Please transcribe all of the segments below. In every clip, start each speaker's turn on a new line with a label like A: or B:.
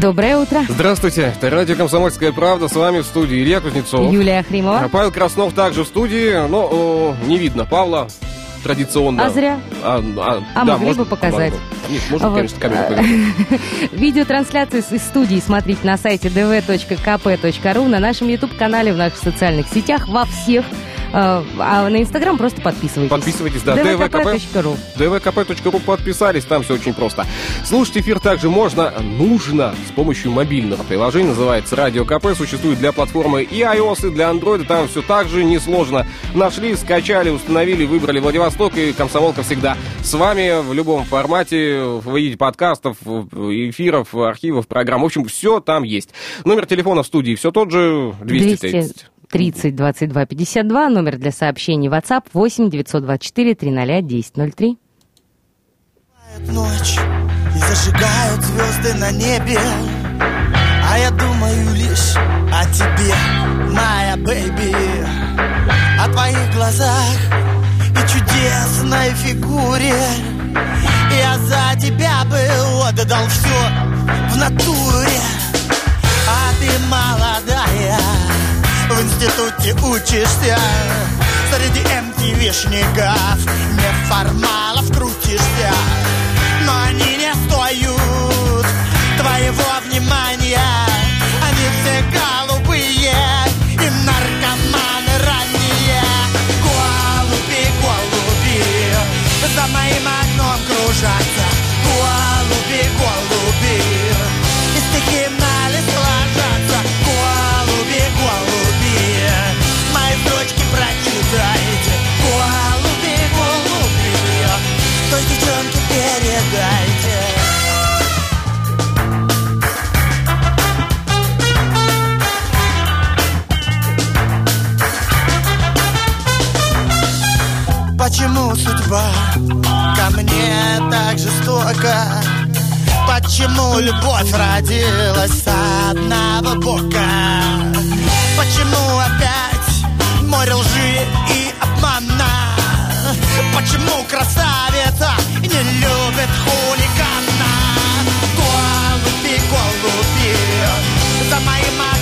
A: Доброе утро.
B: Здравствуйте, это радио «Комсомольская правда», с вами в студии Илья Кузнецов.
A: Юлия Хримова.
B: А Павел Краснов также в студии, но о, не видно Павла традиционно.
A: А зря.
B: А, а,
A: А
B: да,
A: могли
B: может,
A: бы показать.
B: могу. Нет, можно,
A: Вот.
B: конечно, камеру повернуть.
A: Видеотрансляцию из студии смотрите на сайте dv.kp.ru, на нашем YouTube-канале, в наших социальных сетях, во всех. Э, А на Инстаграм просто подписывайтесь.
B: Подписывайтесь, да,
A: dvkp.ru.
B: dvkp.ru подписались, там все очень просто. Слушать эфир также можно, нужно, с помощью мобильного приложения, называется Радио КП, существует для платформы и iOS, и для Android, там все так же несложно. Нашли, скачали, установили, выбрали Владивосток, и Комсомолка всегда с вами в любом формате, в виде подкастов, эфиров, архивов, программ. В общем, все там есть. Номер телефона в студии все тот же, 230.
A: 30 22 52, номер для сообщений WhatsApp 8 924 300 1003.
C: ночь и зажигают звезды на небе. А я думаю лишь о тебе, моя бэйби О твоих глазах и чудесной фигуре. Я за тебя бы отдал все в натуре. А ты молодая, в институте учишься. Среди MTV-шников неформалов крутишься. Но они не стоят твоего внимания Почему судьба ко мне так жестока? Почему любовь родилась с одного бока? Почему опять море лжи и обмана? Почему красавица не любит хулигана? Голуби, голуби, за моим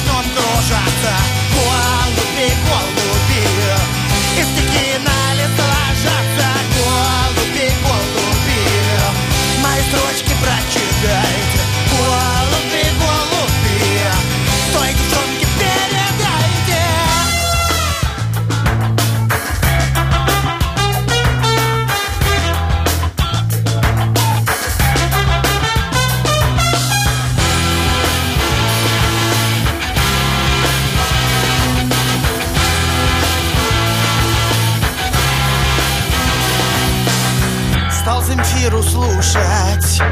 C: слушать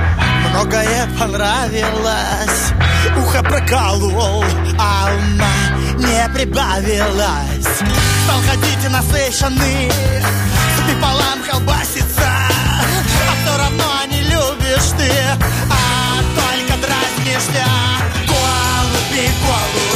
C: Многое понравилось. Ухо проколол, а ума не прибавилось. Стал ходить на сейшаны С пиполам колбаситься А все равно не любишь ты А только дразнишься Голуби, голуби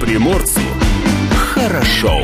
D: приморцу хорошо.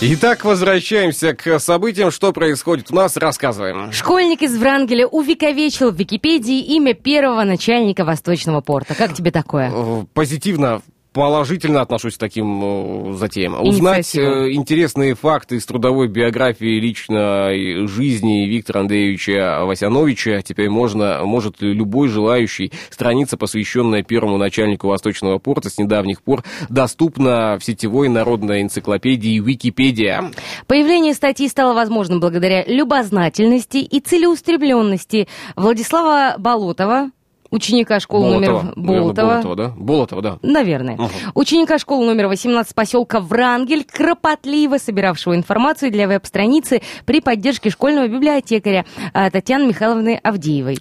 B: итак, возвращаемся к событиям, что происходит у нас, рассказываем.
A: Школьник из Врангеля увековечил в Википедии имя первого начальника Восточного порта. Как тебе такое?
B: Э, Позитивно положительно отношусь к таким э, затеям. Узнать э, интересные факты из трудовой биографии личной жизни Виктора Андреевича Васяновича теперь можно, может любой желающий. Страница, посвященная первому начальнику Восточного порта, с недавних пор доступна в сетевой народной энциклопедии Википедия.
A: Появление статьи стало возможным благодаря любознательности и целеустремленности Владислава Болотова, ученика школы номер
B: Наверное,
A: Болотова.
B: Болотова, да? Болотова, да.
A: Наверное. Ученика школы номер 18 поселка Врангель, кропотливо собиравшего информацию для веб-страницы при поддержке школьного библиотекаря а, Татьяны Михайловны Авдеевой.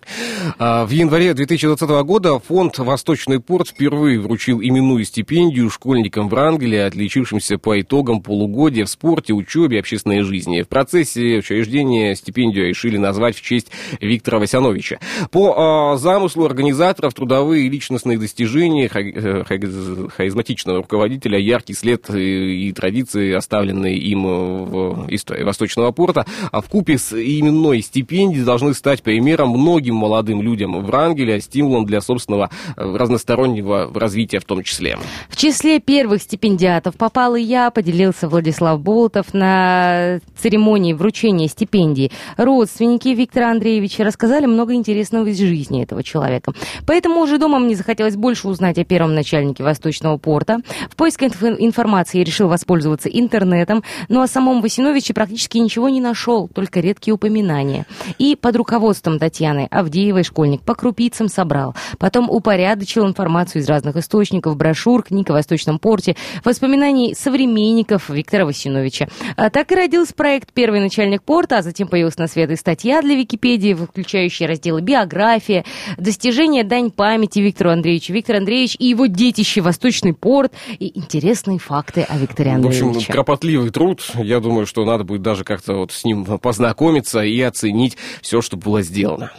B: А, В январе 2020 года фонд «Восточный порт» впервые вручил именную стипендию школьникам Врангеля, отличившимся по итогам полугодия в спорте, учебе, общественной жизни. В процессе учреждения стипендию решили назвать в честь Виктора Васяновича. По а, замыслу организаторов трудовые и личностные достижения э, ха- харизматичного руководителя, яркий след э, и традиции, оставленные им э, в истории Восточного порта, а в купе с именной стипендией должны стать примером многим молодым людям в Врангеля, стимулом для собственного э, разностороннего развития в том числе.
A: В числе первых стипендиатов попал и я, поделился Владислав Болотов на церемонии вручения стипендий. Родственники Виктора Андреевича рассказали много интересного из жизни этого человека. Поэтому уже дома мне захотелось больше узнать о первом начальнике Восточного порта. В поиске инф- информации я решил воспользоваться интернетом, но о самом Васиновиче практически ничего не нашел, только редкие упоминания. И под руководством Татьяны Авдеевой школьник по крупицам собрал. Потом упорядочил информацию из разных источников, брошюр, книг о Восточном порте, воспоминаний современников Виктора Васиновича. А так и родился проект «Первый начальник порта», а затем появилась на свет и статья для Википедии, включающая разделы «Биография», «Достижения дань памяти Виктору Андреевичу», «Виктор Андреевич и его детище Восточный порт» и интересные факты о Викторе
B: В общем,
A: Андреевиче.
B: кропотливый труд. Я думаю, что надо будет даже как-то вот с ним познакомиться и оценить все, что было сделано.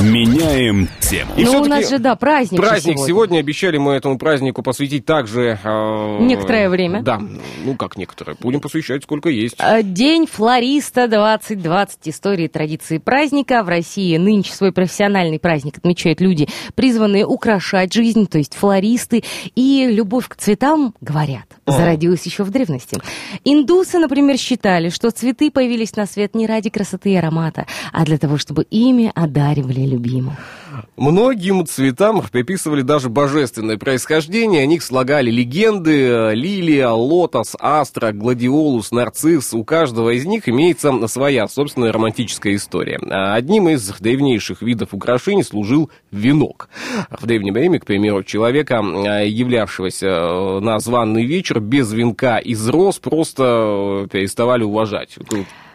D: Меняем тему.
B: И
A: Ну, у нас же, да, праздник
B: Праздник
A: сегодня.
B: сегодня. Обещали мы этому празднику посвятить также... э,
A: Некоторое время.
B: Да, ну как некоторое. Будем посвящать сколько есть.
A: Э, День флориста 2020. Истории, традиции праздника. В России нынче свой профессиональный праздник отмечают люди, призванные украшать жизнь, то есть флористы. И любовь к цветам, говорят, зародилась еще в древности. Индусы, например, считали, что цветы появились на свет не ради красоты и аромата, а для того, чтобы ими одаривали любимых.
B: Многим цветам приписывали даже божественное происхождение. О них слагали легенды. Лилия, лотос, астра, гладиолус, нарцисс. У каждого из них имеется своя собственная романтическая история. Одним из древнейших видов украшений служил венок. В древнее время, к примеру, человека, являвшегося э, на званный вечер без венка из роз, просто э, переставали уважать.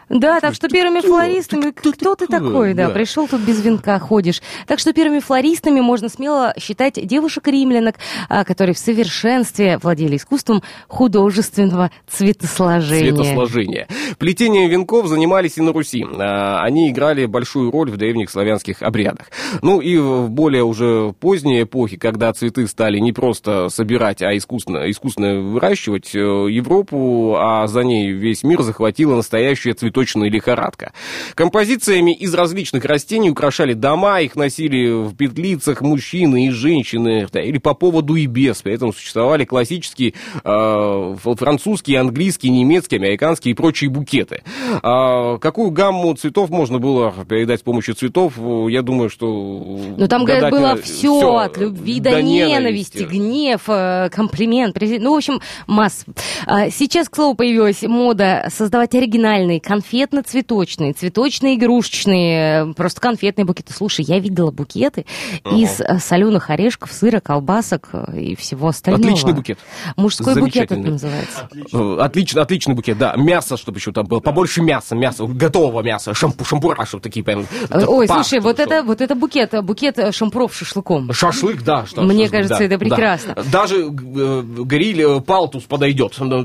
A: Да, так что первыми флористами...
B: Кто
A: ты
B: такой?
A: да, пришел тут без венка, ходишь. Так что первыми флористами можно смело считать девушек-римлянок, а, которые в совершенстве владели искусством художественного цветосложения.
B: Цветосложение. Плетением венков занимались и на Руси. А, Они играли большую роль в древних славянских обрядах. Ну и в более уже поздней эпохе, когда цветы стали не просто собирать, а искусственно, искусственно выращивать, э, Европу, а за ней весь мир захватила настоящая цветочная лихорадка. Композициями из различных растений украшали дома, их носили в петлицах мужчины и женщины, или по поводу и без. При этом существовали классические э, французские, английские, немецкие, американские и прочие букеты. А какую гамму цветов можно было передать с помощью цветов, э, я думаю, что...
A: Ну, там, говорят, было все,
B: всё,
A: от любви до, ненависти, гнев, э, комплимент. Ну, в общем, масс. А, Сейчас, к слову, появилась мода создавать оригинальные конфетно-цветочные, цветочно-игрушечные, э, просто конфетные букеты. Слушай, я видела букеты из э, соленых орешков, сыра, колбасок э, и всего остального.
B: Отличный букет.
A: Мужской букет это называется.
B: Э, Отлично, отличный букет, да. Мясо, чтобы еще там было. Побольше мяса, мяса, готового мяса. Шампу, шампура, чтобы такие прям...
A: Ой,
B: пах,
A: слушай, вот
B: что.
A: это, вот это букет, букет шампуров с шашлыком.
B: Шашлык, да. Что,
A: Мне
B: шашлык,
A: кажется,
B: да,
A: это
B: да.
A: прекрасно.
B: Даже э, гриль э, палтус подойдет. Ну,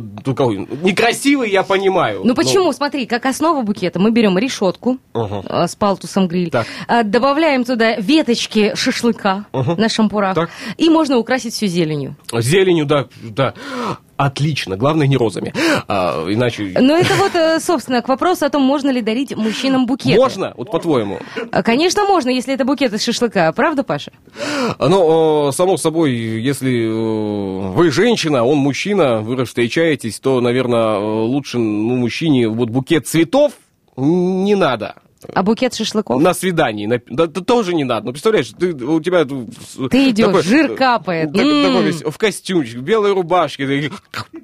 B: Некрасивый, я понимаю.
A: Ну почему? Смотри, как основа букета мы берем решетку
B: Ага.
A: э, с палтусом гриль,
B: Так.
A: э, добавляем туда веточки шашлыка на шампурах,
B: Так.
A: и можно украсить все зеленью.
B: Зеленью, да, да. Отлично. Главное, не розами. А, иначе...
A: Но это вот, э, собственно, к вопросу о том, можно ли дарить мужчинам букеты.
B: Можно? Вот по-твоему?
A: А, Конечно, можно, если это букет из шашлыка. Правда, Паша?
B: Ну, э, само собой, если э, вы женщина, а он мужчина, вы встречаетесь, то, наверное, лучше ну, мужчине вот букет цветов не надо.
A: А букет шашлыков?
B: На свидании. На- да, да тоже не надо. Ну, представляешь, ты, у тебя...
A: Ты идешь, жир капает.
B: как-
A: М.
B: такой весь в костюмчик, в белой рубашке.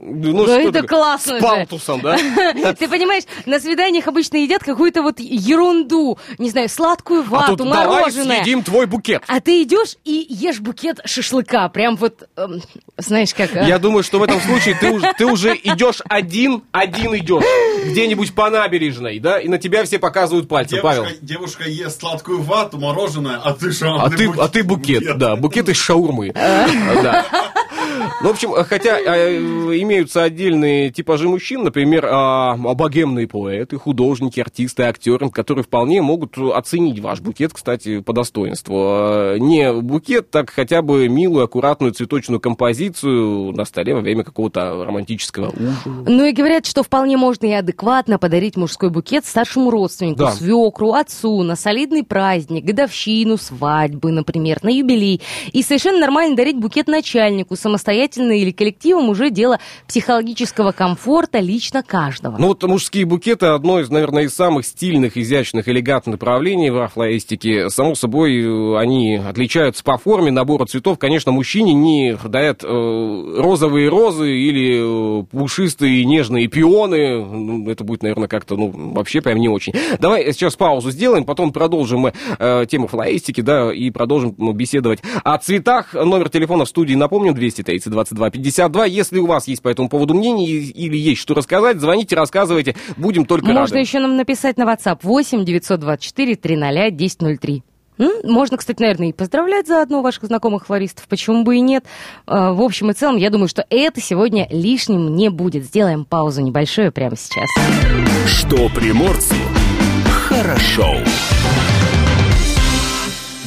B: Ну,
A: Да
B: что
A: это
B: такое?
A: классно
B: С палтусом, да?
A: Ты понимаешь, на свиданиях обычно едят какую-то вот ерунду, не знаю, сладкую
B: А
A: вату,
B: тут давай
A: мороженое.
B: съедим твой букет.
A: А ты идешь и ешь букет шашлыка. Прям вот, эм, знаешь, как... а?
B: Я думаю, что в этом случае ты уже, идешь один, один идешь. Где-нибудь по набережной, да? И на тебя все показывают пальцем, Павел.
E: Девушка, девушка ест сладкую вату, мороженое, а ты что?
B: А ты, а ты букет, да, букет из шаурмы. Да. Ну, в общем, хотя э, имеются отдельные типажи мужчин, например, а, богемные поэты, художники, артисты, актеры, которые вполне могут оценить ваш букет, кстати, по достоинству. А, Не букет, так хотя бы милую, аккуратную цветочную композицию на столе во время какого-то романтического ужина.
A: Ну и говорят, что вполне можно и адекватно подарить мужской букет старшему родственнику,
B: Да.
A: свекру, отцу, на солидный праздник, годовщину, свадьбы, например, на юбилей. И совершенно нормально дарить букет начальнику, самостоятельно или коллективом уже дело психологического комфорта лично каждого.
B: Ну вот мужские букеты одно из, наверное, из самых стильных, изящных, элегантных направлений в флористике. Само собой, э, они отличаются по форме набора цветов. Конечно, мужчине не дают э, розовые розы или э, пушистые нежные пионы. Ну, это будет, наверное, как-то, ну, вообще прям не очень. Давай сейчас паузу сделаем, потом продолжим мы э, тему флористики, да, и продолжим ну, беседовать о цветах. Номер телефона в студии, напомню, 230 22 52. Если у вас есть по этому поводу мнение или есть что рассказать, звоните, рассказывайте, будем только
A: Можно
B: рады.
A: еще нам написать на WhatsApp 8 924 300 1003. М? Можно, кстати, наверное, и поздравлять заодно ваших знакомых флористов, почему бы и нет. Э, В общем и целом, я думаю, что это сегодня лишним не будет. Сделаем паузу небольшую прямо сейчас.
D: Что приморцу хорошо.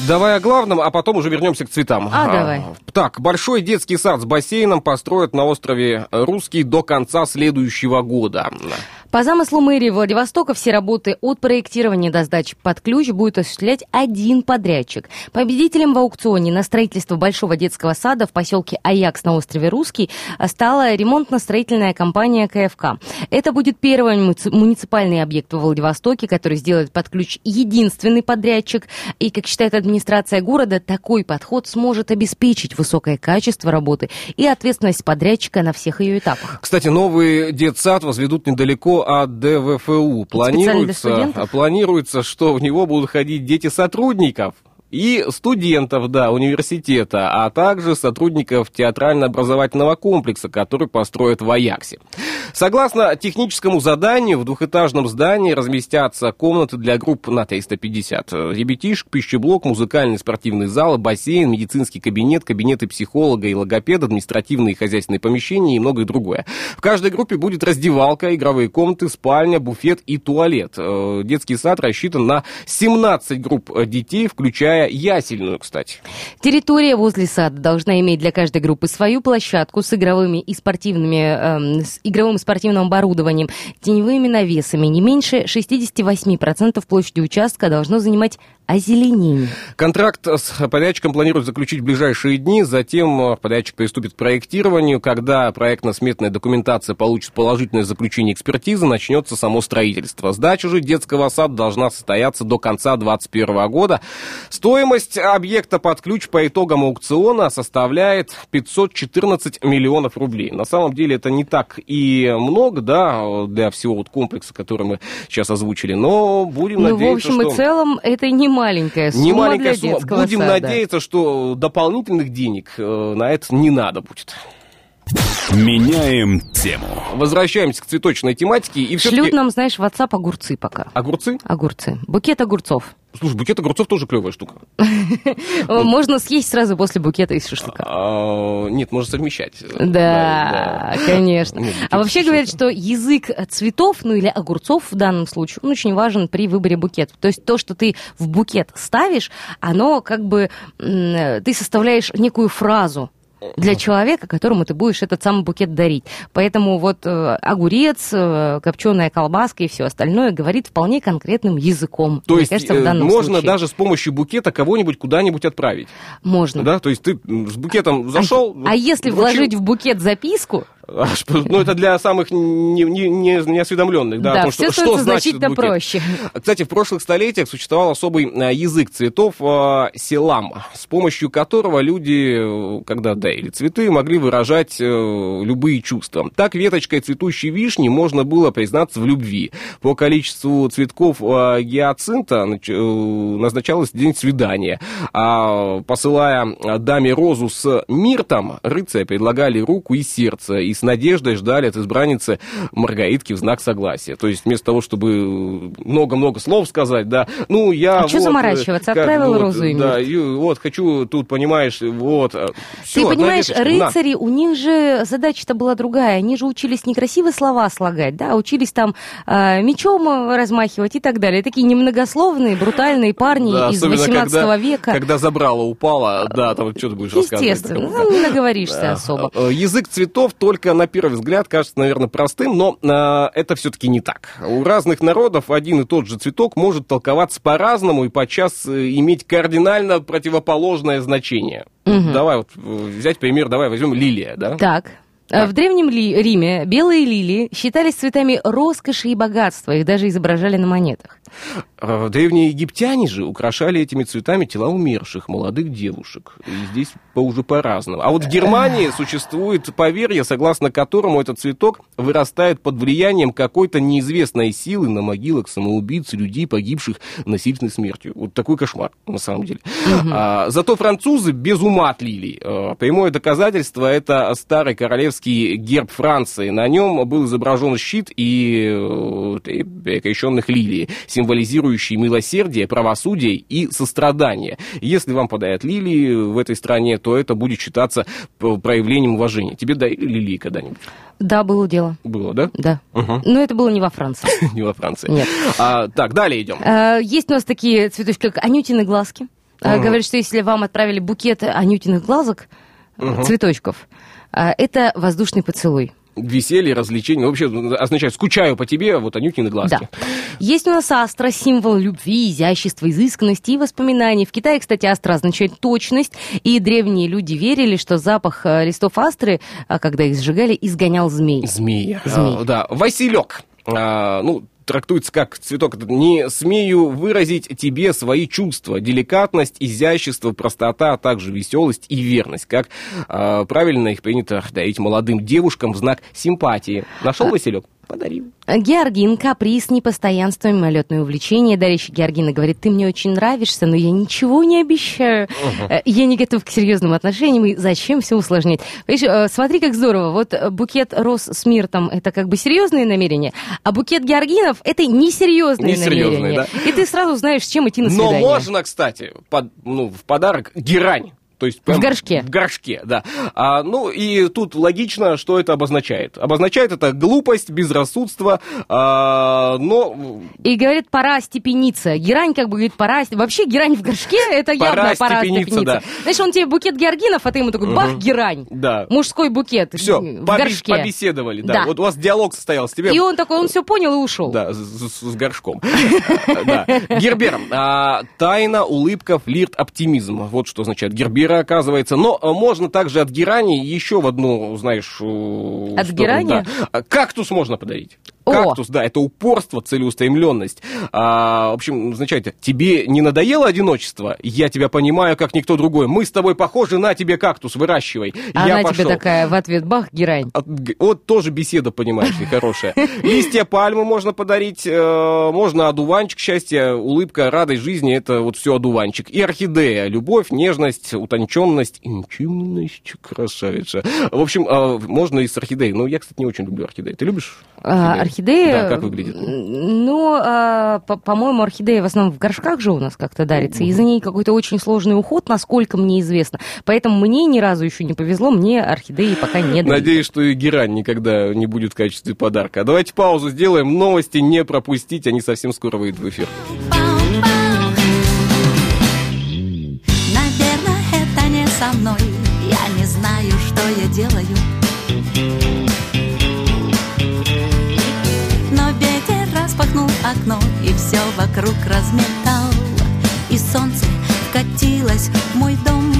B: Давай о главном, а потом уже вернемся к цветам.
A: А, давай.
B: Так, большой детский сад с бассейном построят на острове Русский до конца следующего года.
A: По замыслу мэрии Владивостока все работы от проектирования до сдачи под ключ будет осуществлять один подрядчик. Победителем в аукционе на строительство большого детского сада в поселке Аякс на острове Русский стала ремонтно-строительная компания КФК. Это будет первый муници- муниципальный объект во Владивостоке, который сделает под ключ единственный подрядчик. И, как считает администрация города, такой подход сможет обеспечить высокое качество работы и ответственность подрядчика на всех ее этапах.
B: Кстати, новый детсад возведут недалеко от ДВФУ. Планируется,
A: студентов?
B: планируется, что в него будут ходить дети сотрудников и студентов, да, университета, а также сотрудников театрально-образовательного комплекса, который построят в Аяксе. Согласно техническому заданию, в двухэтажном здании разместятся комнаты для групп на 350 ребятишек, пищеблок, музыкальный спортивный зал, бассейн, медицинский кабинет, кабинеты психолога и логопеда, административные и хозяйственные помещения и многое другое. В каждой группе будет раздевалка, игровые комнаты, спальня, буфет и туалет. Э, Детский сад рассчитан на 17 групп э, детей, включая ясельную, кстати.
A: Территория возле сада должна иметь для каждой группы свою площадку с игровыми и спортивными, эм, с игровым и спортивным оборудованием, теневыми навесами. Не меньше 68% площади участка должно занимать озеленение.
B: Контракт с подрядчиком планируют заключить в ближайшие дни, затем э, подрядчик приступит к проектированию. Когда проектно-сметная документация получит положительное заключение экспертизы, начнется само строительство. Сдача же детского сада должна состояться до конца 2021 года. Стоимость объекта под ключ по итогам аукциона составляет 514 миллионов рублей. На самом деле это не так и много, да, для всего вот комплекса, который мы сейчас озвучили, но будем
A: Ну, в
B: надеяться,
A: общем
B: что...
A: и целом, это не маленькая сумма
B: Не маленькая
A: для
B: сумма. Будем
A: сада.
B: надеяться, что дополнительных денег э, на это не надо будет.
D: Меняем тему.
B: Возвращаемся к цветочной тематике. И
A: Шлют нам, знаешь, в WhatsApp огурцы пока.
B: Огурцы?
A: Огурцы. Букет огурцов.
B: Слушай, букет огурцов тоже клевая штука.
A: Можно съесть сразу после букета из шашлыка.
B: А, нет, можно совмещать.
A: Да, конечно. А вообще говорят, что язык цветов, ну или огурцов в данном случае, он очень важен при выборе букета. То есть то, что ты в букет ставишь, оно как бы ты составляешь некую фразу. Для человека, которому ты будешь этот самый букет дарить. Поэтому вот э, огурец, э, копченая колбаска и все остальное говорит вполне конкретным языком.
B: То есть
A: кажется, в
B: э,
A: данном
B: можно
A: случае.
B: даже с помощью букета кого-нибудь куда-нибудь отправить.
A: Можно.
B: Да, то есть ты с букетом зашел.
A: А если
B: вручил-
A: вложить в букет записку,
B: А, Ну, это для самых не, не, не- неосведомленных, да,
A: да,
B: том,
A: все
B: что, что значит букет.
A: проще.
B: Кстати, в прошлых столетиях существовал особый э, язык цветов э, селам, с помощью которого люди, э, когда дарили цветы, могли выражать э, любые чувства. Так, веточкой цветущей вишни можно было признаться в любви. По количеству цветков э, гиацинта нач- назначалось день свидания. А посылая даме розу с миртом, рыцаря предлагали руку и сердце, и с надеждой ждали от избранницы Маргаитки в знак согласия. То есть вместо того, чтобы много-много слов сказать, да, ну, я...
A: А
B: вот,
A: заморачиваться?
B: э, как,
A: Отправил
B: вот,
A: розу и
B: Да, и вот, хочу тут, понимаешь, вот... э,
A: Ты
B: всё,
A: понимаешь,
B: веточка, на.
A: рыцари, у них же задача-то была другая. Они же учились не красивые слова слагать, да, а учились там э, мечом э, размахивать и так далее. Такие немногословные, брутальные парни
B: Да,
A: из
B: особенно
A: 18
B: когда,
A: века.
B: Когда забрало упало, да, там что ты будешь рассказывать?
A: Естественно, ну, не наговоришься особо.
B: Э, Язык цветов только на первый взгляд кажется, наверное, простым, но э, это все-таки не так. У разных народов один и тот же цветок может толковаться по-разному и подчас э, иметь кардинально противоположное значение. Давай вот э, взять пример, давай возьмем лилия, да?
A: Так. Э, В Древнем Ли- Риме белые лилии считались цветами роскоши и богатства. Их даже изображали на монетах.
B: Э, Древние египтяне же украшали этими цветами тела умерших молодых девушек. И здесь по- уже по-разному. А вот в Германии существует поверье, согласно которому этот цветок вырастает под влиянием какой-то неизвестной силы на могилах самоубийц людей, погибших насильственной смертью. Вот такой кошмар, на самом деле. А, зато французы без ума от лилий. Э, Прямое доказательство – это старый королевский герб Франции. На нем был изображен щит и э, три перекрещенных лилии, символизирующие милосердие, правосудие и сострадание. Если вам подарят лилии в этой стране, то это будет считаться п- проявлением уважения. Тебе дарили лилии когда-нибудь?
A: Да, было дело.
B: Было, да?
A: Да.
B: Мгм.
A: Но это было не во Франции.
B: Не во Франции.
A: Нет.
B: А, так, далее идем.
A: Э, Есть у нас такие цветочки, как анютины глазки. Э, Говорят, что если вам отправили букет анютиных глазок, э, цветочков, э, это воздушный поцелуй.
B: Веселье, развлечение. Вообще означает скучаю по тебе, вот Анютины глазки.
A: Да. Есть у нас астра, символ любви, изящества, изысканности и воспоминаний. В Китае, кстати, астра означает точность, и древние люди верили, что запах э, листов астры, а когда их сжигали, изгонял змей.
B: Змея.
A: Змей.
B: А, да. Василек. А, ну, трактуется как цветок. Не смею выразить тебе свои чувства. Деликатность, изящество, простота, а также веселость и верность. Как а, правильно их принято дарить молодым девушкам в знак симпатии. Нашел Василек? Подарил.
A: Георгин, каприз, непостоянство, мимолетное увлечение. Дарящий Георгина говорит, ты мне очень нравишься, но я ничего не обещаю. Э, Я не готов к серьезным отношениям, и зачем все усложнять? Понимаешь, э, смотри, как здорово. Вот э, букет роз с миртом – это как бы серьезные намерения, а букет георгинов – это несерьезные
B: Несерьезные,
A: намерения.
B: да.
A: И ты сразу знаешь, с чем идти на
B: Но
A: свидание.
B: можно, кстати, под- ну, в подарок герань. То есть прям
A: горшке.
B: В горшке, да. А, ну и тут логично, что это обозначает. Обозначает это глупость, безрассудство, а, но
A: И говорит, пора степениться. Герань как бы говорит, пора... Вообще герань в горшке – это
B: Пора
A: явно пора
B: степениться, да.
A: Знаешь, он тебе букет георгинов, а ты ему такой, бах, герань.
B: да.
A: Мужской букет
B: Все,
A: в горшке.
B: побеседовали, да.
A: Да.
B: Вот у вас диалог состоялся. Тебе
A: И он такой, он все понял и ушел.
B: Да, с, с- с горшком. Гербер. А, Тайна, улыбка, флирт, оптимизм. Вот что означает Гербера, оказывается. Но а, можно также от герани еще в одну, знаешь... э,
A: От
B: сторону,
A: герани?
B: да. Кактус можно подарить.
A: О!
B: Кактус, да, это упорство, целеустремленность. А, в общем, означает, тебе не надоело одиночество? Я тебя понимаю, как никто другой. Мы с тобой похожи, на тебе кактус, выращивай.
A: А
B: Я
A: Она
B: пошел.
A: тебе такая в ответ, бах, герань.
B: Г- Вот тоже беседа, понимаешь ли, хорошая. Листья пальмы можно подарить, э, можно одуванчик, счастье, улыбка, радость жизни, это вот все одуванчик. И орхидея, любовь, нежность, утонченность, интимность, красавица. В общем, э, можно и с орхидеей. Но я, кстати, не очень люблю орхидеи. Ты любишь?
A: А, орхидея...
B: Да, как выглядит?
A: Ну, а, по- по-моему, орхидея в основном в горшках же у нас как-то дарится. И за ней какой-то очень сложный уход, насколько мне известно. Поэтому мне ни разу еще не повезло, мне орхидеи пока не дали.
B: Надеюсь, что и герань никогда не будет в качестве подарка. Давайте паузу сделаем, новости не пропустить, они совсем скоро выйдут в эфир.
F: Наверное, это не со мной окно и все вокруг разметал И солнце катилось в мой дом.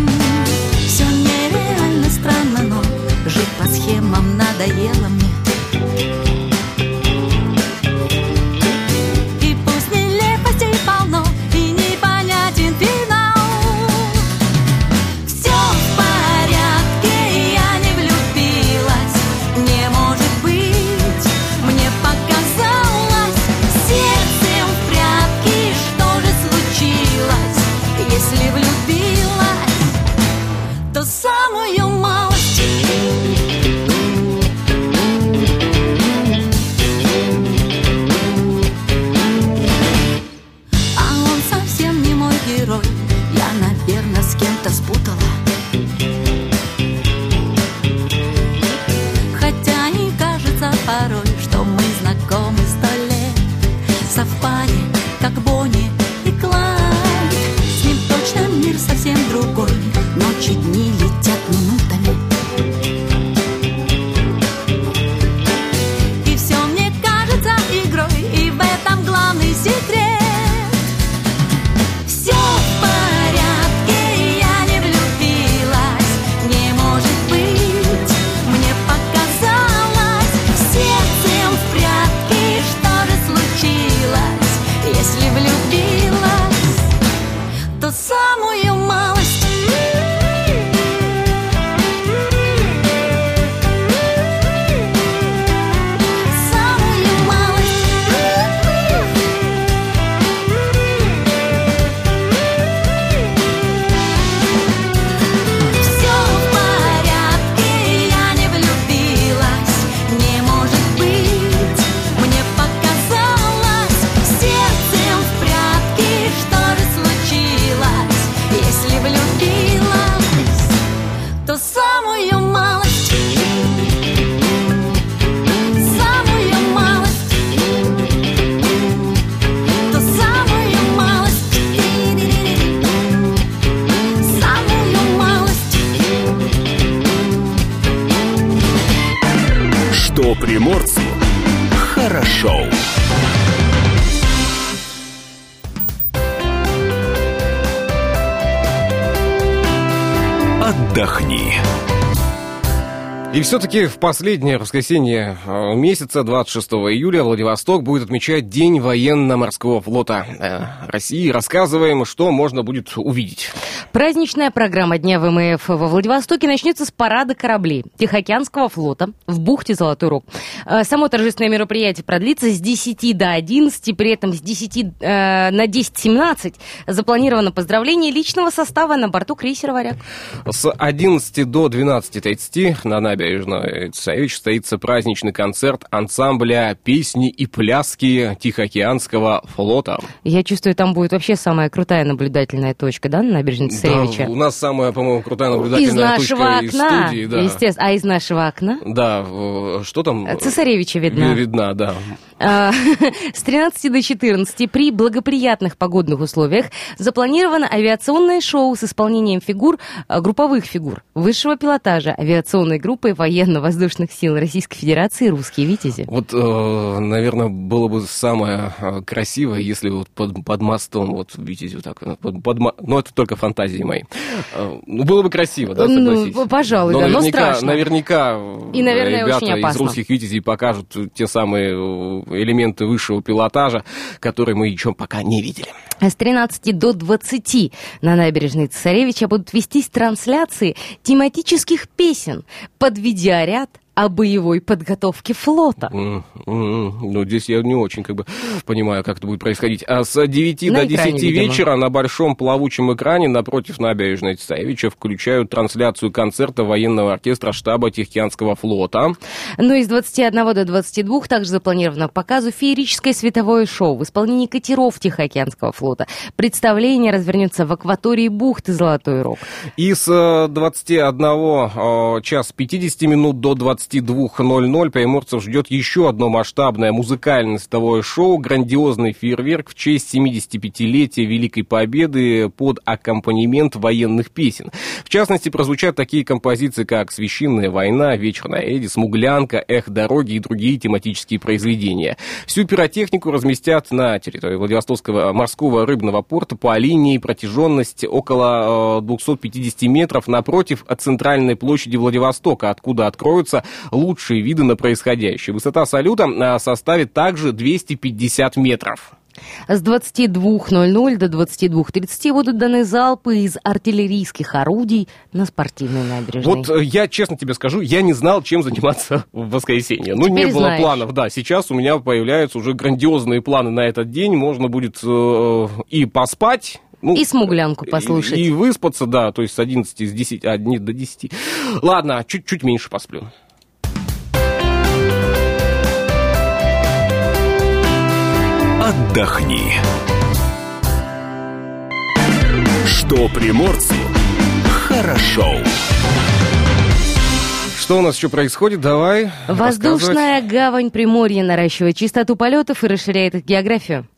F: Все нереально странно, но жить по схемам надоело мне
B: все-таки в последнее воскресенье э, месяца, 26 июля, Владивосток будет отмечать День военно-морского флота э, России. Рассказываем, что можно будет увидеть.
A: Праздничная программа Дня ВМФ во Владивостоке начнется с парада кораблей Тихоокеанского флота в бухте Золотой Рог. Э, Само торжественное мероприятие продлится с 10 до 11, при этом с 10 э, на 10-17 запланировано поздравление личного состава на борту крейсера «Варяг».
B: С 11 до 12.30 на набережной Царевич состоится праздничный концерт ансамбля «Песни и пляски Тихоокеанского флота».
A: Я чувствую, там будет вообще самая крутая наблюдательная точка, да, на набережной Царевича?
B: Да, у нас самая, по-моему, крутая
A: Из
B: наблюдательная
A: нашего
B: точка из
A: окна,
B: студии. Да.
A: естественно. А из нашего окна?
B: Да, э, что там?
A: Цесаревича видна.
B: Видна, да.
A: А, С 13 до 14 при благоприятных погодных условиях запланировано авиационное шоу с исполнением фигур, а, групповых фигур высшего пилотажа авиационной группы военно-воздушных сил Российской Федерации «Русские Витязи».
B: Вот, э, наверное, было бы самое э, красивое, если вот под, под мостом, вот, видите, вот так, э, под, под но это только фантазии мои. Ну, было бы красиво, да,
A: Ну,
B: согласитесь?
A: пожалуй, да, но
B: наверняка,
A: страшно.
B: Наверняка
A: И, наверное,
B: ребята
A: очень
B: из русских витязей покажут те самые элементы высшего пилотажа, которые мы еще пока не видели.
A: С 13 до 20 на набережной Цесаревича будут вестись трансляции тематических песен под видеоряд о боевой подготовке флота.
B: М, м, Ну, здесь я не очень как бы понимаю, как это будет происходить. А с 9
A: На
B: до
A: экране,
B: 10
A: видимо.
B: вечера на большом плавучем экране напротив набережной Царевича включают трансляцию концерта военного оркестра штаба Тихоокеанского флота.
A: Ну и с 21 до 22 также запланировано показу феерическое световое шоу в исполнении катеров Тихоокеанского флота. Представление развернется в акватории бухты Золотой Рог.
B: И с э, 21 э, час 50 минут до 22 22.00 приморцев ждет еще одно масштабное музыкальное световое шоу, грандиозный фейерверк в честь 75-летия Великой Победы под аккомпанемент военных песен. В частности, прозвучат такие композиции, как «Священная война», «Вечер на Эдди», «Смуглянка», «Эх, дороги» и другие тематические произведения. Всю пиротехнику разместят на территории Владивостокского морского рыбного порта по линии протяженности около 250 метров напротив центральной площади Владивостока, откуда откроются лучшие виды на происходящее. Высота салюта а, составит также 250 метров.
A: С 22.00 до 22.30 будут даны залпы из артиллерийских орудий на спортивной набережной.
B: Вот э, я честно тебе скажу, я не знал, чем заниматься в воскресенье. Ну,
A: Теперь
B: не было
A: знаешь.
B: планов, да. Сейчас у меня появляются уже грандиозные планы на этот день. Можно будет э, и поспать, ну,
A: И смуглянку послушать.
B: И, и выспаться, да, то есть с 11, с 10, а, нет, до 10. Ладно, чуть-чуть меньше посплю.
D: Отдохни. Что приморцу хорошо.
B: Что у нас еще происходит? Давай.
A: Воздушная гавань Приморья наращивает частоту полетов и расширяет их географию.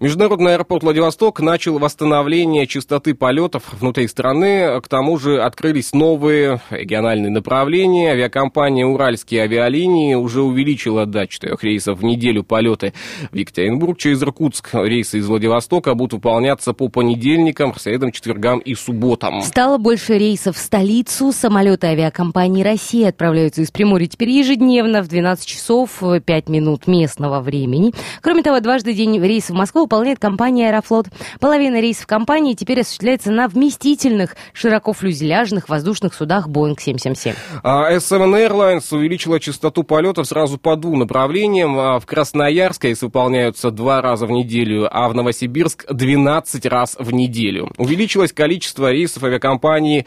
B: Международный аэропорт Владивосток начал восстановление частоты полетов внутри страны. К тому же открылись новые региональные направления. Авиакомпания «Уральские авиалинии» уже увеличила до четырех рейсов в неделю полеты в Екатеринбург через Иркутск. Рейсы из Владивостока будут выполняться по понедельникам, средам, четвергам и субботам.
A: Стало больше рейсов в столицу. Самолеты авиакомпании России отправляются из Приморья теперь ежедневно в 12 часов 5 минут местного времени. Кроме того, дважды день рейсы в Москву выполняет компания «Аэрофлот». Половина рейсов компании теперь осуществляется на вместительных, широкофлюзеляжных воздушных судах Boeing 777.
B: А SMN Airlines увеличила частоту полетов сразу по двум направлениям. А В Красноярск рейсы выполняются два раза в неделю, а в Новосибирск 12 раз в неделю. Увеличилось количество рейсов авиакомпании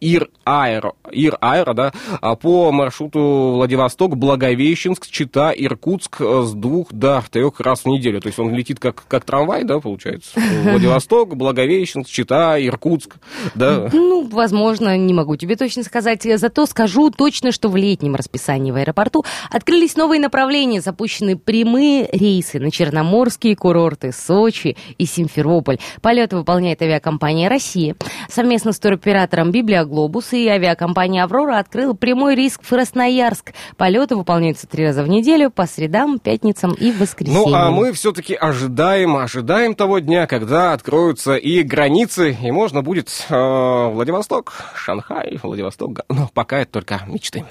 B: Ир Аэро, Ир Аэро, да, а по маршруту Владивосток, Благовещенск, Чита, Иркутск э, с двух до трех раз в неделю. То есть он летит как, как трамвай, да, получается. Владивосток, Благовещенск, Чита, Иркутск, да.
A: Ну, возможно, не могу тебе точно сказать. Зато скажу точно, что в летнем расписании в аэропорту открылись новые направления, запущены прямые рейсы на черноморские курорты Сочи и Симферополь. Полеты выполняет авиакомпания «Россия». Совместно с туроператором «Библия Глобус» и авиакомпания «Аврора» открыла прямой рейс в Красноярск. Полеты выполняются три раза в неделю по средам, пятницам и воскресеньям.
B: Ну, а мы все-таки ожидаем, ожидаем того дня, когда откроются и границы, и можно будет э, Владивосток, Шанхай, Владивосток. Но пока это только мечты.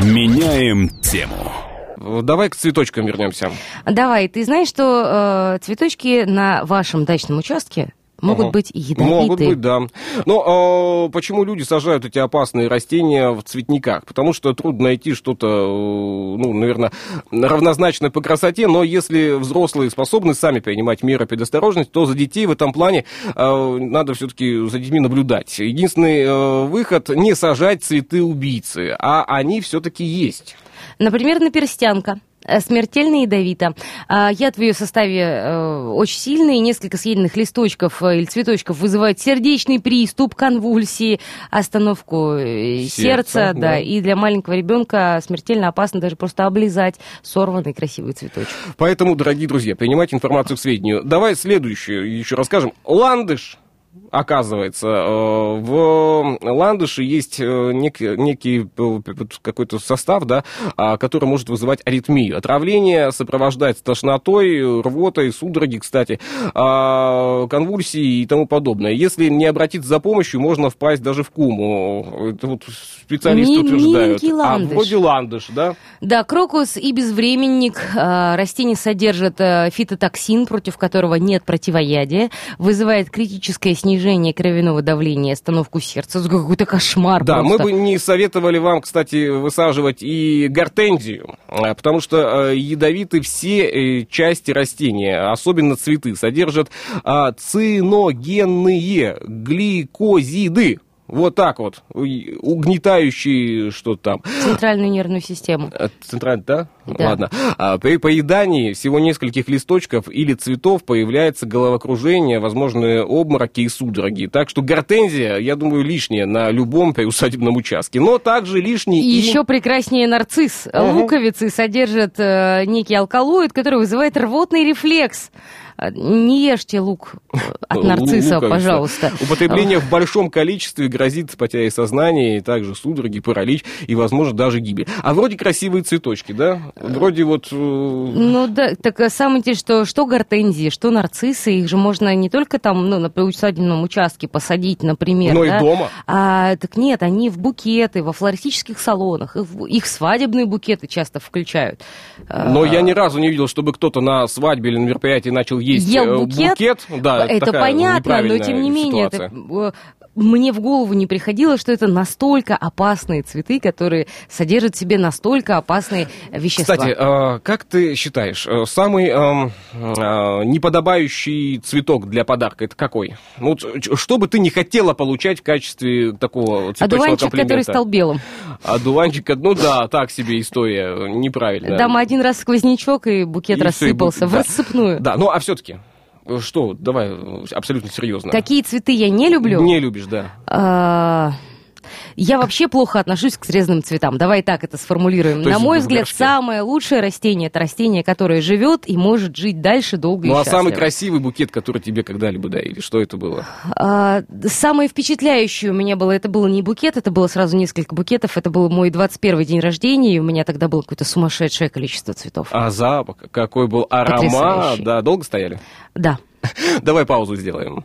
D: Меняем тему.
B: Э, Давай к цветочкам вернемся.
A: Давай, ты знаешь, что э, цветочки на вашем дачном участке могут
B: Ага.
A: быть ядовиты?
B: Могут быть, да. Но э, почему люди сажают эти опасные растения в цветниках? Потому что трудно найти что-то, э, ну, наверное, равнозначное по красоте, но если взрослые способны сами принимать меры предосторожности, то за детей в этом плане э, надо все-таки за детьми наблюдать. Единственный э, выход не сажать цветы убийцы, а они все-таки есть.
A: Например, наперстянка. Э, Смертельно ядовита. А, Яд в ее составе э, очень сильный. Несколько съеденных листочков э, или цветочков вызывают сердечный приступ, конвульсии, остановку
B: Сердца,
A: сердца.
B: да.
A: да. И для маленького ребенка смертельно опасно даже просто облизать сорванный красивый цветочек.
B: Поэтому, дорогие друзья, принимайте информацию к сведению. Давай следующую еще расскажем. Ландыш. Оказывается, э, в ландыше есть э, нек- некий э, какой-то состав, да, а, который может вызывать аритмию. Отравление сопровождается тошнотой, рвотой, судороги, кстати, а, конвульсии и тому подобное. Если не обратиться за помощью, можно впасть даже в кому. Это вот специалисты
A: Ми-
B: утверждают. А
A: ландыш.
B: вроде ландыш, да?
A: Да, крокус и безвременник. Растение содержит фитотоксин, против которого нет противоядия, вызывает критическое снижение кровяного давления, остановку сердца. Какой-то кошмар
B: Да, мы
A: просто.
B: бы не советовали вам, кстати, высаживать и гортензию, а, потому что э, ядовиты все э, части растения, особенно цветы, содержат а, циногенные гликозиды. Вот так вот. И Угнетающий что-то там.
A: Центральную нервную систему.
B: Э, Центральный, да?
A: Да.
B: Ладно. А, при поедании всего нескольких листочков или цветов появляется головокружение, возможные обмороки и судороги. Так что гортензия, я думаю, лишняя на любом приусадебном участке. Но также лишний
A: И еще прекраснее нарцисс.
B: Мгм.
A: Луковицы содержат э, некий алкалоид, который вызывает рвотный рефлекс. Э, Не ешьте лук э, от нарцисса,
B: Луковица.
A: пожалуйста.
B: Употребление в большом количестве грозит потерей сознания, и также судороги, паралич и, возможно, даже гибель. А вроде красивые цветочки, да? Вроде вот... э,
A: Ну да, так а самое интересное, что, что гортензии, что нарциссы, их же можно не только там, ну, на приусадебном участке посадить, например,
B: Но и
A: да,
B: дома.
A: А, так нет, они в букеты, во флористических салонах, их, их свадебные букеты часто включают.
B: Но
A: А,
B: я ни разу не видел, чтобы кто-то на свадьбе или на мероприятии начал есть
A: Ел
B: э,
A: букет?
B: Да,
A: это понятно, но тем не менее, это,
B: ситуация.
A: э, мне в голову не приходило, что это настолько опасные цветы, которые содержат в себе настолько опасные вещества.
B: Кстати, э, как ты считаешь, э, самый эм, э, неподобающий цветок для подарка это какой? Ну, вот, что бы ты не хотела получать в качестве такого цветочного
A: Одуванчик,
B: комплимента?
A: который стал белым.
B: Одуванчик, ну да, так себе история, неправильно.
A: Дам один раз сквознячок, и букет
B: И
A: рассыпался
B: бу-
A: в
B: да.
A: рассыпную.
B: Да, ну а все-таки, что, давай э, абсолютно серьезно.
A: Какие цветы я не люблю?
B: Не любишь, да.
A: Я вообще плохо отношусь к срезанным цветам. Давай так это сформулируем.
B: То
A: На мой взгляд,
B: горшке.
A: самое лучшее растение это растение, которое живет и может жить дальше долго и
B: Ну а
A: счастливо.
B: самый красивый букет, который тебе когда-либо дарили, что это было?
A: А, самое впечатляющее у меня было, это было не букет, это было сразу несколько букетов, это был мой 21 день рождения, и у меня тогда было какое-то сумасшедшее количество цветов.
B: А запах, какой был аромат, да, долго стояли?
A: Да.
B: Давай паузу сделаем.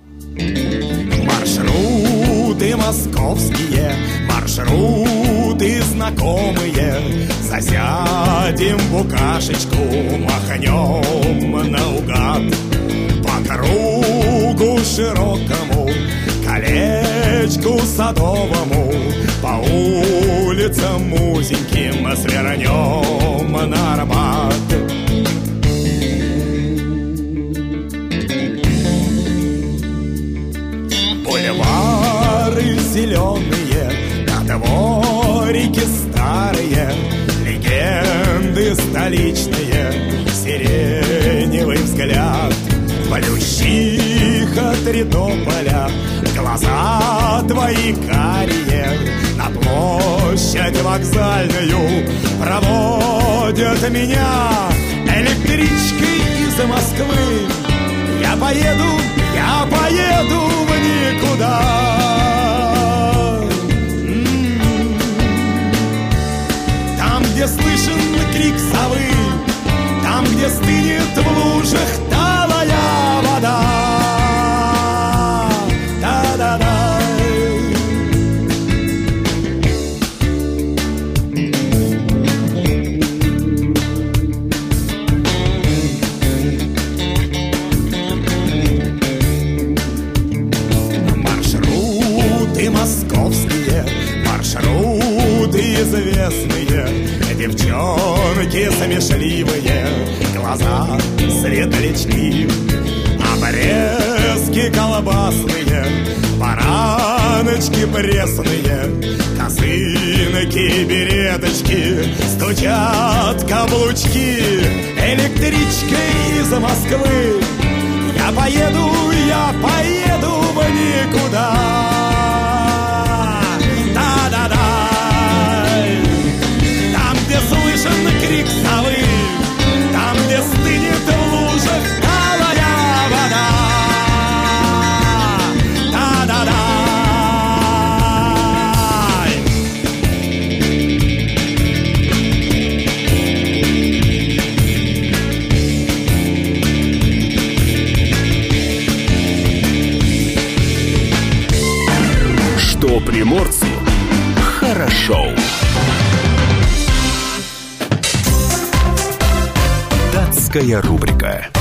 G: Маршруты московские, маршруты знакомые. Засядем в букашечку, махнем наугад. По кругу широкому, колечку садовому, по улицам узеньким свернем на Арбат. Бульвары дворике старые, легенды столичные, сиреневый взгляд. Полющиха Тритополя, глаза твои карие, на площадь вокзальную проводят меня электричкой из Москвы. Я поеду, я поеду в никуда. Крик совы, там, где стынет в лужах светлячки, обрезки колбасные, бараночки пресные, косынки, береточки, стучат каблучки, электричкой из Москвы. Я поеду, я поеду в никуда. Слышен крик совы, там, где стынет
D: Датская рубрика.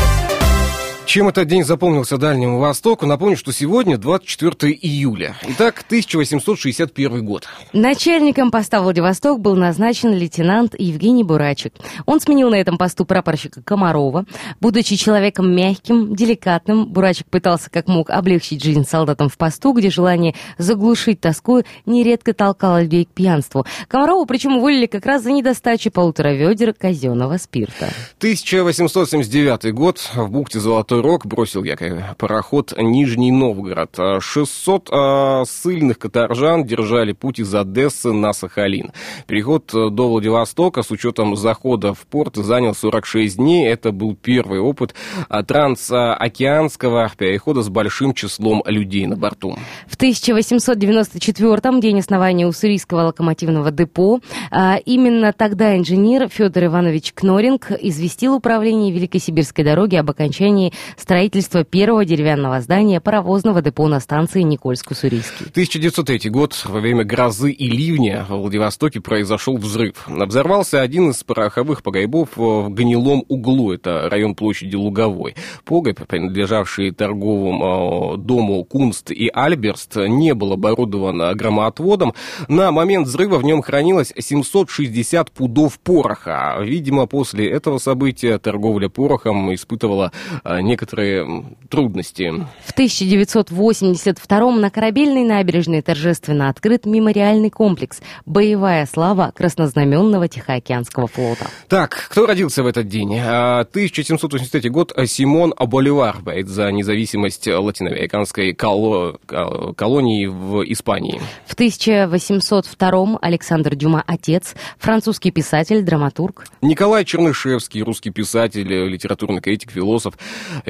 B: Чем этот день запомнился Дальнему Востоку? Напомню, что сегодня 24 июля. Итак, 1861 год.
A: Начальником поста Владивосток был назначен лейтенант Евгений Бурачек. Он сменил на этом посту прапорщика Комарова. Будучи человеком мягким, деликатным, Бурачек пытался как мог облегчить жизнь солдатам в посту, где желание заглушить тоску нередко толкало людей к пьянству. Комарову причем уволили как раз за недостачу полутора ведер казенного спирта.
B: 1879 год. В бухте Золотой Рог бросил якорь пароход Нижний Новгород. 600 э, ссыльных каторжан держали путь из Одессы на Сахалин. Переход до Владивостока с учетом захода в порт занял 46 дней. Это был первый опыт а, трансокеанского перехода с большим числом людей на борту.
A: В 1894-м, день основания Уссурийского локомотивного депо, а, именно тогда инженер Федор Иванович Кноринг известил управление Великой Сибирской дороги об окончании строительства первого деревянного здания паровозного депо на станции Никольск-Уссурийский.
B: 1903 год. Во время грозы и ливня в Владивостоке произошел взрыв. Взорвался один из пороховых погребов в гнилом углу. Это район площади Луговой. Погреб, принадлежавший торговому э, дому Кунст и Альберст, не был оборудован громоотводом. На момент взрыва в нем хранилось 760 пудов пороха. Видимо, после этого события торговля порохом испытывала э, некоторые трудности.
A: В 1982 на корабельной набережной торжественно открыт мемориальный комплекс «Боевая слава Краснознаменного Тихоокеанского флота».
B: Так, кто родился в этот день? 1783 а, год Симон Боливар борец за независимость латиноамериканской коло... колонии в Испании.
A: В 1802 Александр Дюма отец, французский писатель, драматург.
B: Николай Чернышевский, русский писатель, литературный критик, философ,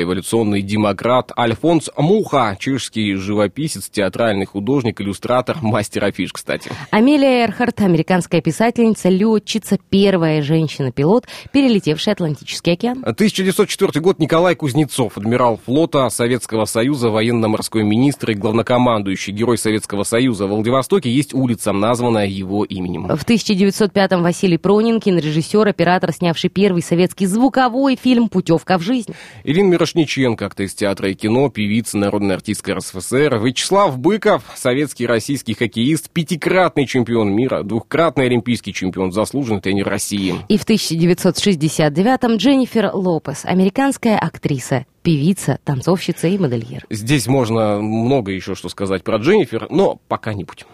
B: эволюционный демократ. Альфонс Муха, чешский живописец, театральный художник, иллюстратор, мастер афиш, кстати.
A: Амелия Эрхарт, американская писательница, летчица, первая женщина-пилот, перелетевшая Атлантический океан.
B: 1904 год Николай Кузнецов, адмирал флота Советского Союза, военно-морской министр и главнокомандующий, герой Советского Союза. В Владивостоке есть улица, названная его именем.
A: В 1905-м Василий Пронин, кинорежиссер, оператор, снявший первый советский звуковой фильм «Путевка в жизнь».
B: Ирина Мирошниченко, актер из театра и кино, певица, народная артистка РСФСР. Вячеслав Быков, советский российский хоккеист, пятикратный чемпион мира, двухкратный олимпийский чемпион, заслуженный тренер России.
A: И в 1969-м Дженнифер Лопес, американская актриса, певица, танцовщица и модельер.
B: Здесь можно много еще что сказать про Дженнифер, но пока не будем.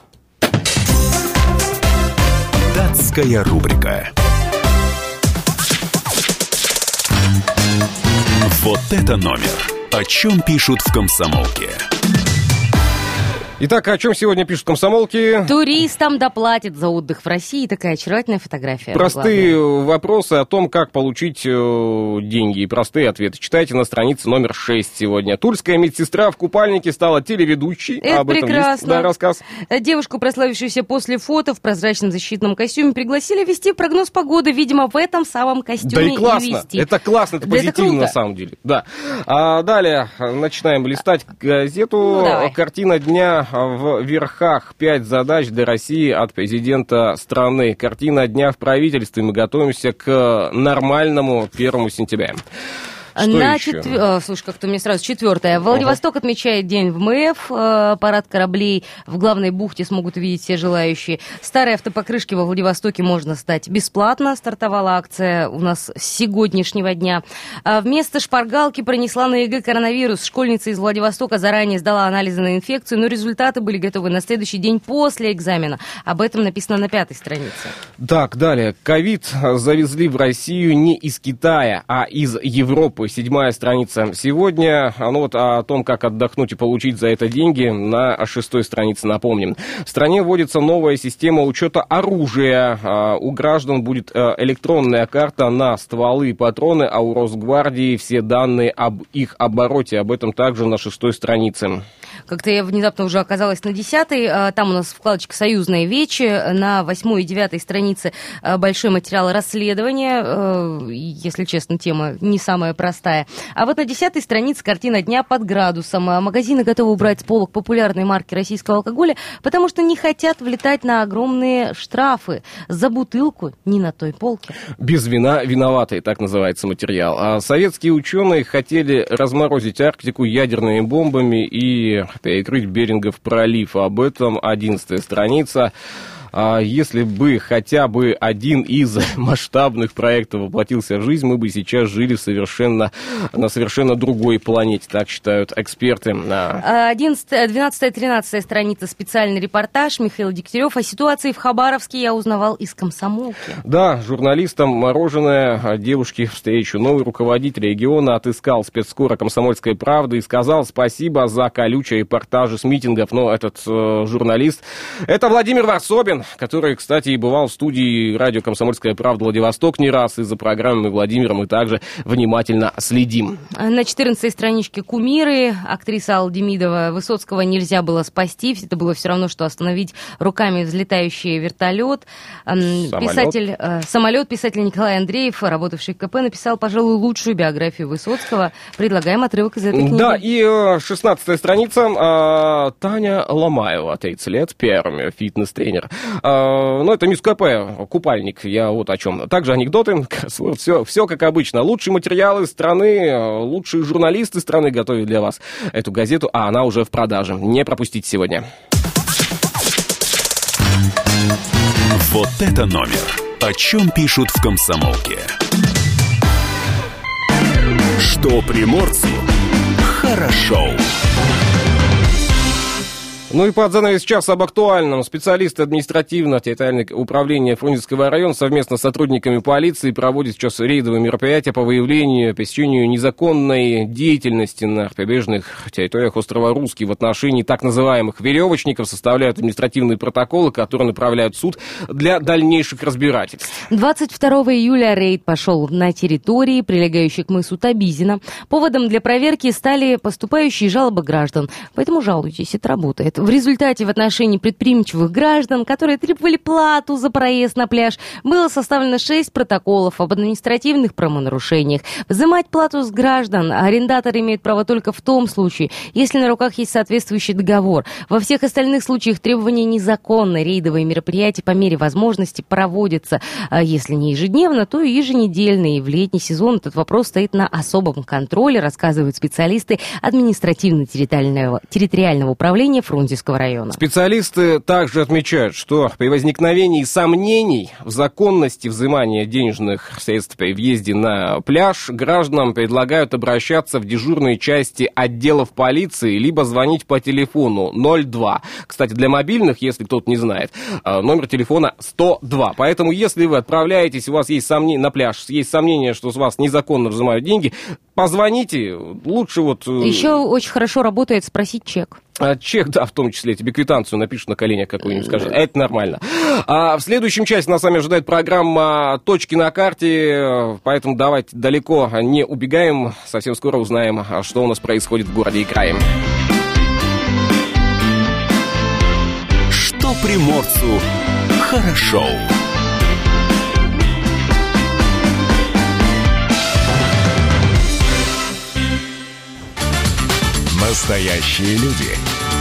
D: Датская рубрика. Вот это номер. О чем пишут в комсомолке.
B: Итак, о чем сегодня пишут комсомолки?
A: Туристам доплатят за отдых в России. Такая очаровательная фотография.
B: Простые
A: главное.
B: вопросы о том, как получить э, деньги и простые ответы. Читайте на странице номер 6 сегодня. Тульская медсестра в купальнике стала телеведущей.
A: Это
B: Об этом
A: прекрасно.
B: есть да, рассказ.
A: Девушку, прославившуюся после фото в прозрачном защитном костюме, пригласили вести прогноз погоды, видимо, в этом самом костюме
B: Да и классно.
A: вести.
B: Это классно, это
A: Да это
B: позитивно
A: круто.
B: на самом деле. Да. А далее начинаем листать газету.
A: Ну, давай.
B: Картина дня в верхах. Пять задач для России от президента страны. Картина дня в правительстве. Мы готовимся к нормальному первому сентября.
A: На четвер- э, Слушай, как-то мне сразу четвертое. Владивосток отмечает день ВМФ. э, Парад кораблей в главной бухте смогут увидеть все желающие. Старые автопокрышки во Владивостоке можно сдать бесплатно. Стартовала акция у нас с сегодняшнего дня. А Вместо шпаргалки пронесла на ЕГЭ коронавирус. Школьница из Владивостока заранее сдала анализы на инфекцию, но результаты были готовы на следующий день после экзамена. Об этом написано на пятой странице.
B: Так, далее. Ковид завезли в Россию не из Китая, а из Европы. Седьмая страница. Сегодня, а, ну вот о том, как отдохнуть и получить за это деньги, на шестой странице напомним. В стране вводится новая система учета оружия. А, У граждан будет э, электронная карта на стволы и патроны, а у Росгвардии все данные об их обороте. Об этом также на шестой странице.
A: Как-то я внезапно уже оказалась на десятой. а, Там у нас вкладочка «Союзные вечи». На восьмой и девятой странице а, большой материал расследования. Э, Если честно, тема не самая простая. А вот на десятой странице картина дня под градусом. А Магазины готовы убрать с полок популярные марки российского алкоголя, потому что не хотят влетать на огромные штрафы за бутылку не на той полке.
B: Без вина виноватый, так называется материал. А советские ученые хотели разморозить Арктику ядерными бомбами и перекрыть Берингов пролив. Об этом одиннадцатая страница. А если бы хотя бы один из масштабных проектов воплотился в жизнь, мы бы сейчас жили совершенно, на совершенно другой планете, так считают эксперты. А,
A: 11, 12 13 страница специальный репортаж Михаил Дегтярев о ситуации в Хабаровске я узнавал из комсомолки.
B: Да, журналистам мороженое девушки встречу. Новый руководитель региона отыскал спецскора «Комсомольской правды» и сказал спасибо за колючие репортажи с митингов. Но этот э, журналист, это Владимир Варсобин, который, кстати, и бывал в студии радио «Комсомольская правда» Владивосток не раз, из-за программы Владимира мы также внимательно следим.
A: На 14-й страничке «Кумиры» актриса Алдемидова Высоцкого нельзя было спасти, это было все равно, что остановить руками взлетающий вертолет. Самолет. Писатель, э, самолет, писатель Николай Андреев, работавший в КП, написал, пожалуй, лучшую биографию Высоцкого. Предлагаем отрывок из этой книги.
B: Да, и 16-я э, страница. А, Таня Ломаева, 30 лет, первый фитнес-тренер. А, ну, это мисс КП, купальник, я вот о чем. Также анекдоты, все, все как обычно. Лучшие материалы страны, лучшие журналисты страны готовят для вас эту газету, а она уже в продаже. Не пропустите сегодня.
D: Вот это номер. О чем пишут в комсомолке. Что приморцу хорошо. Хорошо.
B: Ну и под занавес час об актуальном. Специалисты административно-территориального управления Фрунзенского района совместно с сотрудниками полиции проводят сейчас рейдовые мероприятия по выявлению, посещению незаконной деятельности на прибрежных территориях острова Русский в отношении так называемых веревочников составляют административные протоколы, которые направляют в суд для дальнейших разбирательств.
A: 22 июля рейд пошел на территории, прилегающей к мысу Табизина. Поводом для проверки стали поступающие жалобы граждан. Поэтому жалуйтесь, это работает. В результате в отношении предприимчивых граждан, которые требовали плату за проезд на пляж, было составлено 6 протоколов об административных правонарушениях. Взимать плату с граждан арендатор имеет право только в том случае, если на руках есть соответствующий договор. Во всех остальных случаях требования незаконны. Рейдовые мероприятия по мере возможности проводятся, а если не ежедневно, то и еженедельно. И в летний сезон этот вопрос стоит на особом контроле, рассказывают специалисты административно-территориального территориального управления Фрунзе Фрунзенского района.
B: Специалисты также отмечают, что при возникновении сомнений в законности взимания денежных средств при въезде на пляж гражданам предлагают обращаться в дежурные части отделов полиции либо звонить по телефону 02. Кстати, для мобильных, если кто-то не знает, э, номер телефона 102. Поэтому, если вы отправляетесь, у вас есть сомнения на пляж, есть сомнения, что с вас незаконно взимают деньги, позвоните, лучше вот... Э,
A: Еще очень хорошо работает спросить чек.
B: А, чек, да, в том числе, тебе квитанцию напишут на коленях какую-нибудь, скажут. Это нормально. А в следующем части нас с вами ожидает программа «Точки на карте», поэтому давайте далеко не убегаем. Совсем скоро узнаем, что у нас происходит в городе и крае.
D: Что приморцу хорошо. Настоящие люди.